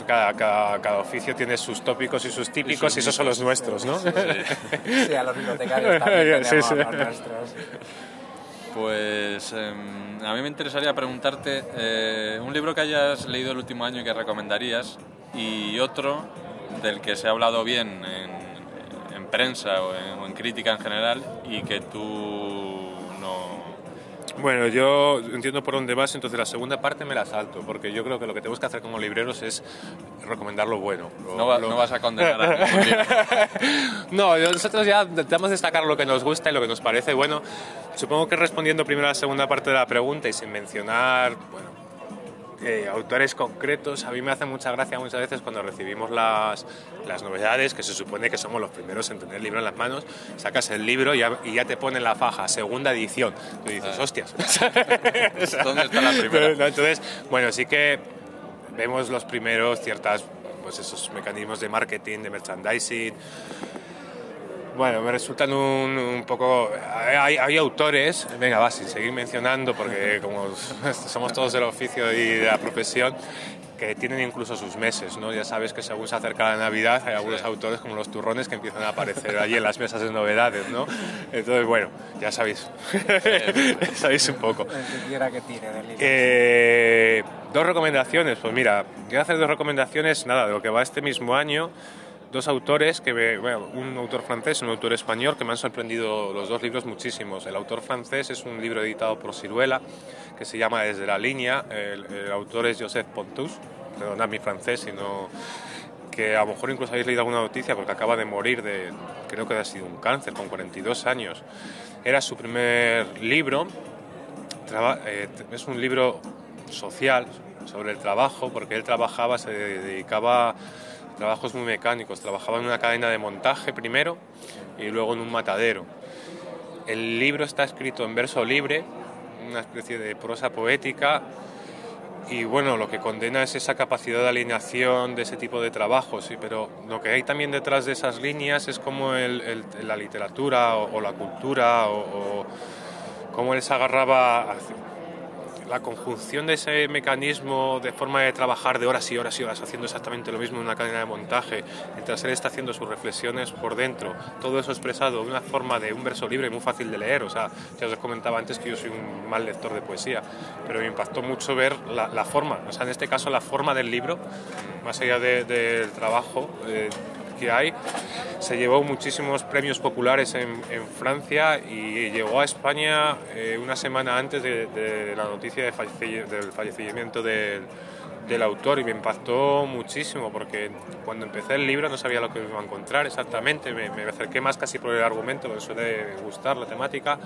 cada, cada, cada, oficio tiene sus tópicos y sus típicos y, esos son los nuestros, ¿no? Sí, a los bibliotecarios también tenemos sí, los nuestros. Pues eh, a mí me interesaría preguntarte eh, un libro que hayas leído el último año y que recomendarías y otro del que se ha hablado bien en, en prensa o en, o en crítica en general y que tú bueno, yo entiendo por dónde vas, entonces la segunda parte me la salto, porque yo creo que lo que tenemos que hacer como libreros es recomendar lo bueno. Lo, no, va, lo... no, vas a condenar a No, nosotros ya intentamos destacar lo que nos gusta y lo que nos parece bueno. Supongo que respondiendo primero a la segunda parte de la pregunta y sin mencionar, bueno, eh, autores concretos. A mí me hace mucha gracia muchas veces cuando recibimos las, las, novedades, que se supone que somos los primeros en tener el libro en las manos, sacas el libro y ya, y ya te ponen la faja, segunda edición. Tú dices, hostias. ¿Dónde está la primera? Entonces, bueno, sí que vemos los primeros ciertas, pues esos mecanismos de marketing, de merchandising bueno, me resultan un, un poco... Hay, hay, autores, venga, va, sin seguir mencionando, porque como somos todos del oficio y de la profesión, que tienen incluso sus meses, ¿no? Ya sabes que según se acerca la Navidad hay algunos sí. autores como los turrones que empiezan a aparecer allí en las mesas de novedades, ¿no? Entonces, bueno, ya sabéis, sabéis un poco. quiera que tire del libro. Eh, dos recomendaciones, pues mira, voy a hacer dos recomendaciones, nada, de lo que va este mismo año dos autores, que un autor francés y un autor español, que me han sorprendido los dos libros muchísimos. El autor francés es un libro editado por Ciruela, que se llama Desde la línea. El, el autor es Joseph Pontus, perdonad mi francés, sino que a lo mejor incluso habéis leído alguna noticia porque acaba de morir de, creo que ha sido un cáncer, con 42 años. Era su primer libro, traba, eh, es un libro social sobre el trabajo, porque él trabajaba, se dedicaba trabajos muy mecánicos. Trabajaba en una cadena de montaje primero y luego en un matadero. El libro está escrito en verso libre, una especie de prosa poética y bueno, lo que condena es esa capacidad de alineación de ese tipo de trabajos, sí, pero lo que hay también detrás de esas líneas es como el, la literatura o, la cultura o, o cómo él se agarraba la conjunción de ese mecanismo de forma de trabajar de horas y horas y horas haciendo exactamente lo mismo en una cadena de montaje, mientras él está haciendo sus reflexiones por dentro, todo eso expresado de una forma de un verso libre muy fácil de leer, o sea, ya os comentaba antes que yo soy un mal lector de poesía, pero me impactó mucho ver la, forma, o sea, en este caso la forma del libro, más allá del trabajo. Eh, que hay. Se llevó muchísimos premios populares en, Francia y llegó a España eh, una semana antes de, la noticia del fallecimiento del autor y me impactó muchísimo porque cuando empecé el libro no sabía lo que me iba a encontrar exactamente, me, acerqué más casi por el argumento, me suele gustar la temática.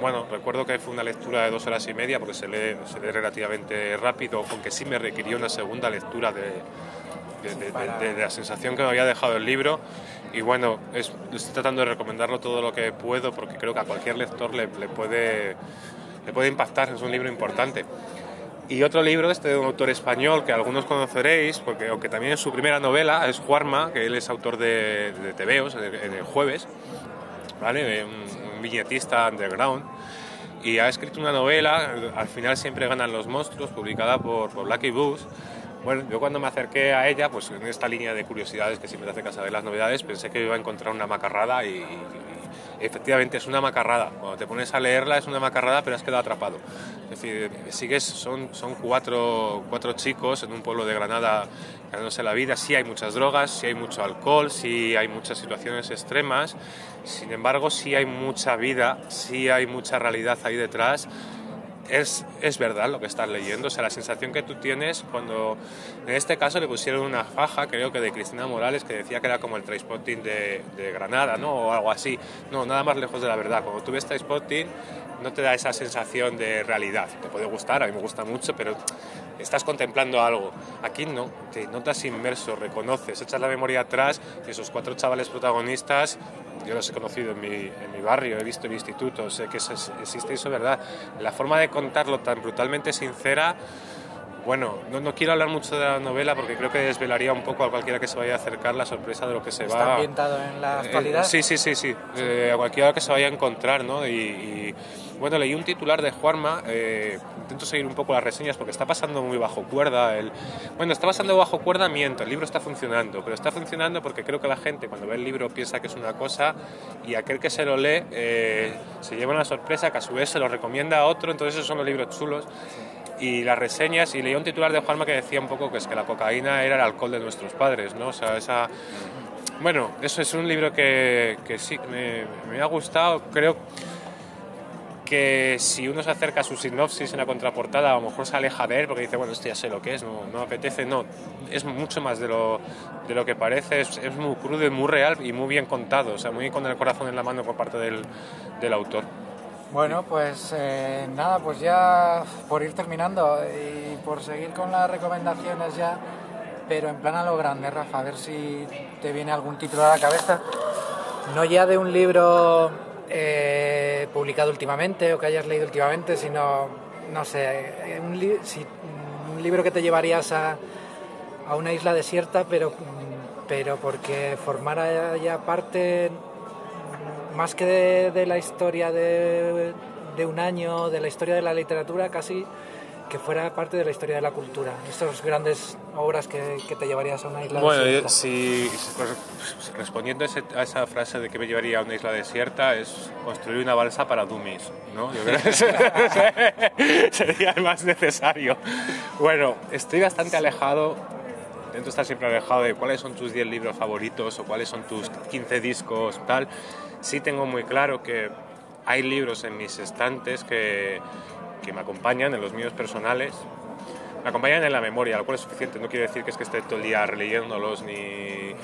Bueno, recuerdo que fue una lectura de dos horas y media porque se lee, se lee relativamente rápido, aunque sí me requirió una segunda lectura de, de, la sensación que me había dejado el libro. Y bueno, estoy tratando de recomendarlo todo lo que puedo porque creo que a cualquier lector le, puede, le puede impactar, es un libro importante. Y otro libro este de un autor español que algunos conoceréis, porque aunque también es su primera novela, es Juarma, que él es autor de, de TVOs en el, jueves, ¿vale? Un, un viñetista underground y ha escrito una novela, al final siempre ganan los monstruos, publicada por, por Lucky Books, bueno, yo cuando me acerqué a ella, pues en esta línea de curiosidades que siempre te hace saber las novedades, pensé que iba a encontrar una macarrada y, efectivamente es una macarrada. Cuando te pones a leerla es una macarrada, pero has quedado atrapado. Es decir, sigues, son, son cuatro, cuatro chicos en un pueblo de Granada ganándose la vida. Sí hay muchas drogas, sí hay mucho alcohol, sí hay muchas situaciones extremas. Sin embargo, sí hay mucha vida, sí hay mucha realidad ahí detrás es, es, verdad lo que estás leyendo. O sea, la sensación que tú tienes cuando, en este caso, le pusieron una faja, creo que de Cristina Morales, que decía que era como el Trainspotting de, de Granada, ¿no? O algo así. No, nada más lejos de la verdad. Cuando tú ves Trainspotting, no te da esa sensación de realidad. Te puede gustar, a mí me gusta mucho, pero estás contemplando algo. Aquí no, te notas inmerso, reconoces, echas la memoria atrás esos cuatro chavales protagonistas yo los he conocido en mi, barrio, he visto en instituto, sé que existe eso, ¿verdad? La forma de contarlo tan brutalmente sincera, bueno, no, no, quiero hablar mucho de la novela porque creo que desvelaría un poco a cualquiera que se vaya a acercar la sorpresa de lo que se ¿Está va... ¿Está ambientado en la actualidad? Eh, sí, sí, sí, sí, eh, a cualquiera que se vaya a encontrar, ¿no? y bueno, leí un titular de Juanma, eh, intento seguir un poco las reseñas porque está pasando muy bajo cuerda. El, bueno, está pasando bajo cuerda, miento, el libro está funcionando, pero está funcionando porque creo que la gente cuando ve el libro piensa que es una cosa y aquel que se lo lee eh, se lleva una sorpresa que a su vez se lo recomienda a otro, entonces esos son los libros chulos. Y las reseñas, y leí un titular de Juanma que decía un poco que es que la cocaína era el alcohol de nuestros padres, ¿no? O sea, esa... Bueno, eso es un libro que, que sí, me, me ha gustado, creo que si uno se acerca a su sinopsis en la contraportada, a lo mejor se aleja de él porque dice, bueno, esto ya sé lo que es, no, no apetece, no, es mucho más de lo, de lo que parece, es, es, muy crudo muy real y muy bien contado, o sea, muy con el corazón en la mano por parte del, del autor. Bueno, pues eh, nada, pues ya por ir terminando y por seguir con las recomendaciones ya, pero en plan a lo grande, Rafa, a ver si te viene algún título a la cabeza. No ya de un libro eh, publicado últimamente o que hayas leído últimamente, sino, no sé, un, un libro que te llevarías a, a, una isla desierta, pero, pero porque formara ya parte, más que de, la historia de, de un año, de la historia de la literatura, casi que fuera parte de la historia de la cultura. Estas grandes obras que, que te llevarías a una isla bueno, desierta. si, pues, respondiendo a esa frase de que me llevaría a una isla desierta, es construir una balsa para dummies, ¿no? Yo creo que sería el más necesario. Bueno, estoy bastante alejado intento estar siempre alejado de cuáles son tus 10 libros favoritos o cuáles son tus 15 discos, tal. Sí tengo muy claro que hay libros en mis estantes que, que me acompañan en los míos personales, me acompañan en la memoria, lo cual es suficiente. No quiere decir que es que esté todo el día releyéndolos, ni,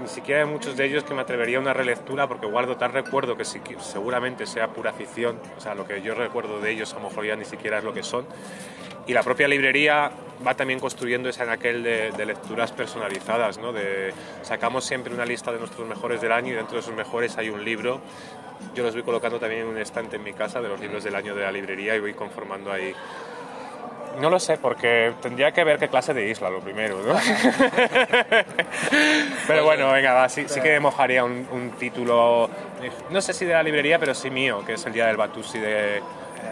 ni siquiera hay muchos de ellos que me atrevería a una relectura porque guardo tal recuerdo que, seguramente sea pura ficción, o sea, lo que yo recuerdo de ellos a lo mejor ya ni siquiera es lo que son. Y la propia librería va también construyendo ese aquel de, de, lecturas personalizadas, ¿no? De, sacamos siempre una lista de nuestros mejores del año y dentro de esos mejores hay un libro yo los voy colocando también en un estante en mi casa de los libros del año de la librería y voy conformando ahí No lo sé, porque tendría que ver qué clase de isla, lo primero, ¿no? pero bueno, venga, va, sí, sí que mojaría un, un, título, no sé si de la librería, pero sí mío, que es el Día del Batusi de,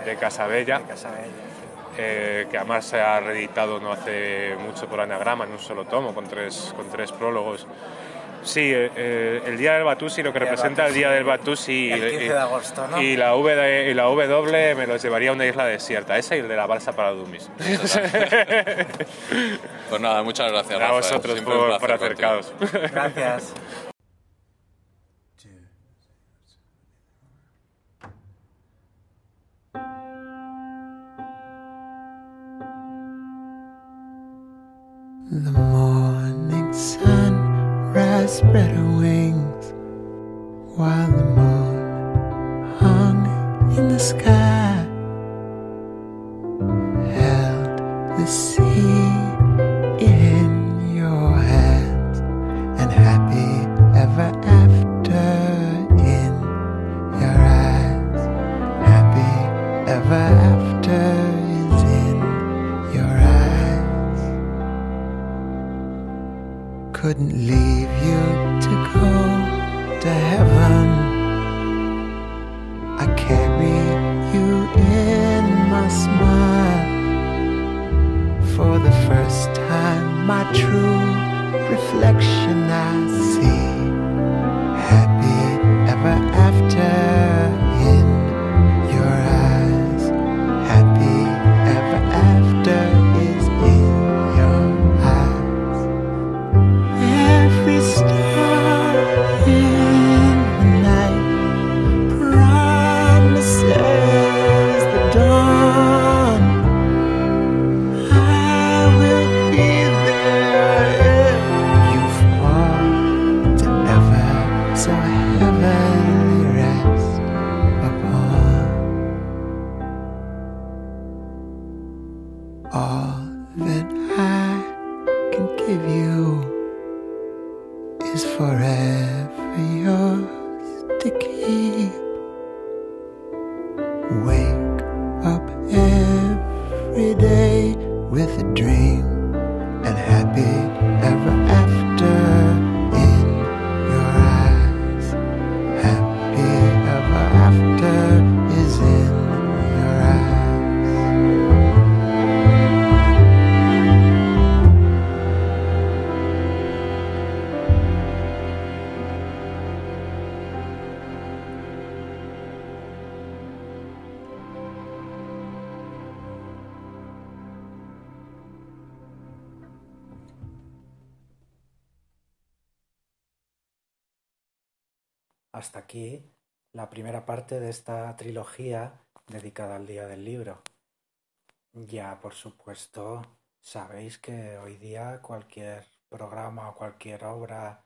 de Casabella. Eh, que además se ha reeditado no hace mucho por anagrama en un solo tomo, con tres, con tres prólogos. Sí, eh, eh, el Día del Batusi, lo que representa el Día del Batusi el 15 de agosto, ¿no? y, la v, y la W me los llevaría a una isla desierta, esa y el de la balsa para Dumis. pues nada, muchas gracias. A vosotros por, por acercados. Gracias. The morning sun rise spread her wings while the moon hung in the sky held the sea couldn't leave you Hasta aquí la primera parte de esta trilogía dedicada al Día del Libro. Ya, por supuesto, sabéis que hoy día cualquier programa o cualquier obra,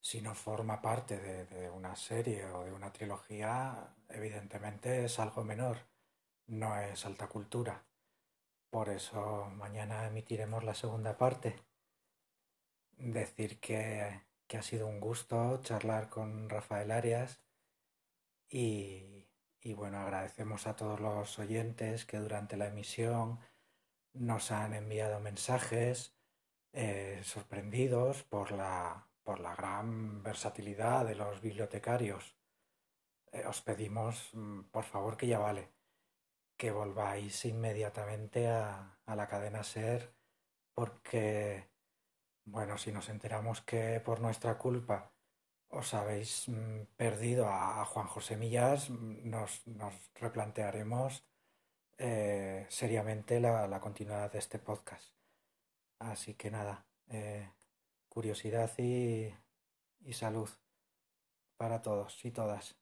si no forma parte de, de una serie o de una trilogía, evidentemente es algo menor, no es alta cultura. Por eso mañana emitiremos la segunda parte. Decir que, que ha sido un gusto charlar con Rafael Arias y, bueno, agradecemos a todos los oyentes que durante la emisión nos han enviado mensajes eh, sorprendidos por la, por la gran versatilidad de los bibliotecarios. Eh, os pedimos, mm, por favor, que ya vale, que volváis inmediatamente a, a la cadena Ser porque, bueno, si nos enteramos que por nuestra culpa os habéis mm, perdido a, Juan José Millas, mm, nos, nos replantearemos eh, seriamente la, la continuidad de este podcast. Así que nada, eh, curiosidad y, y salud para todos y todas.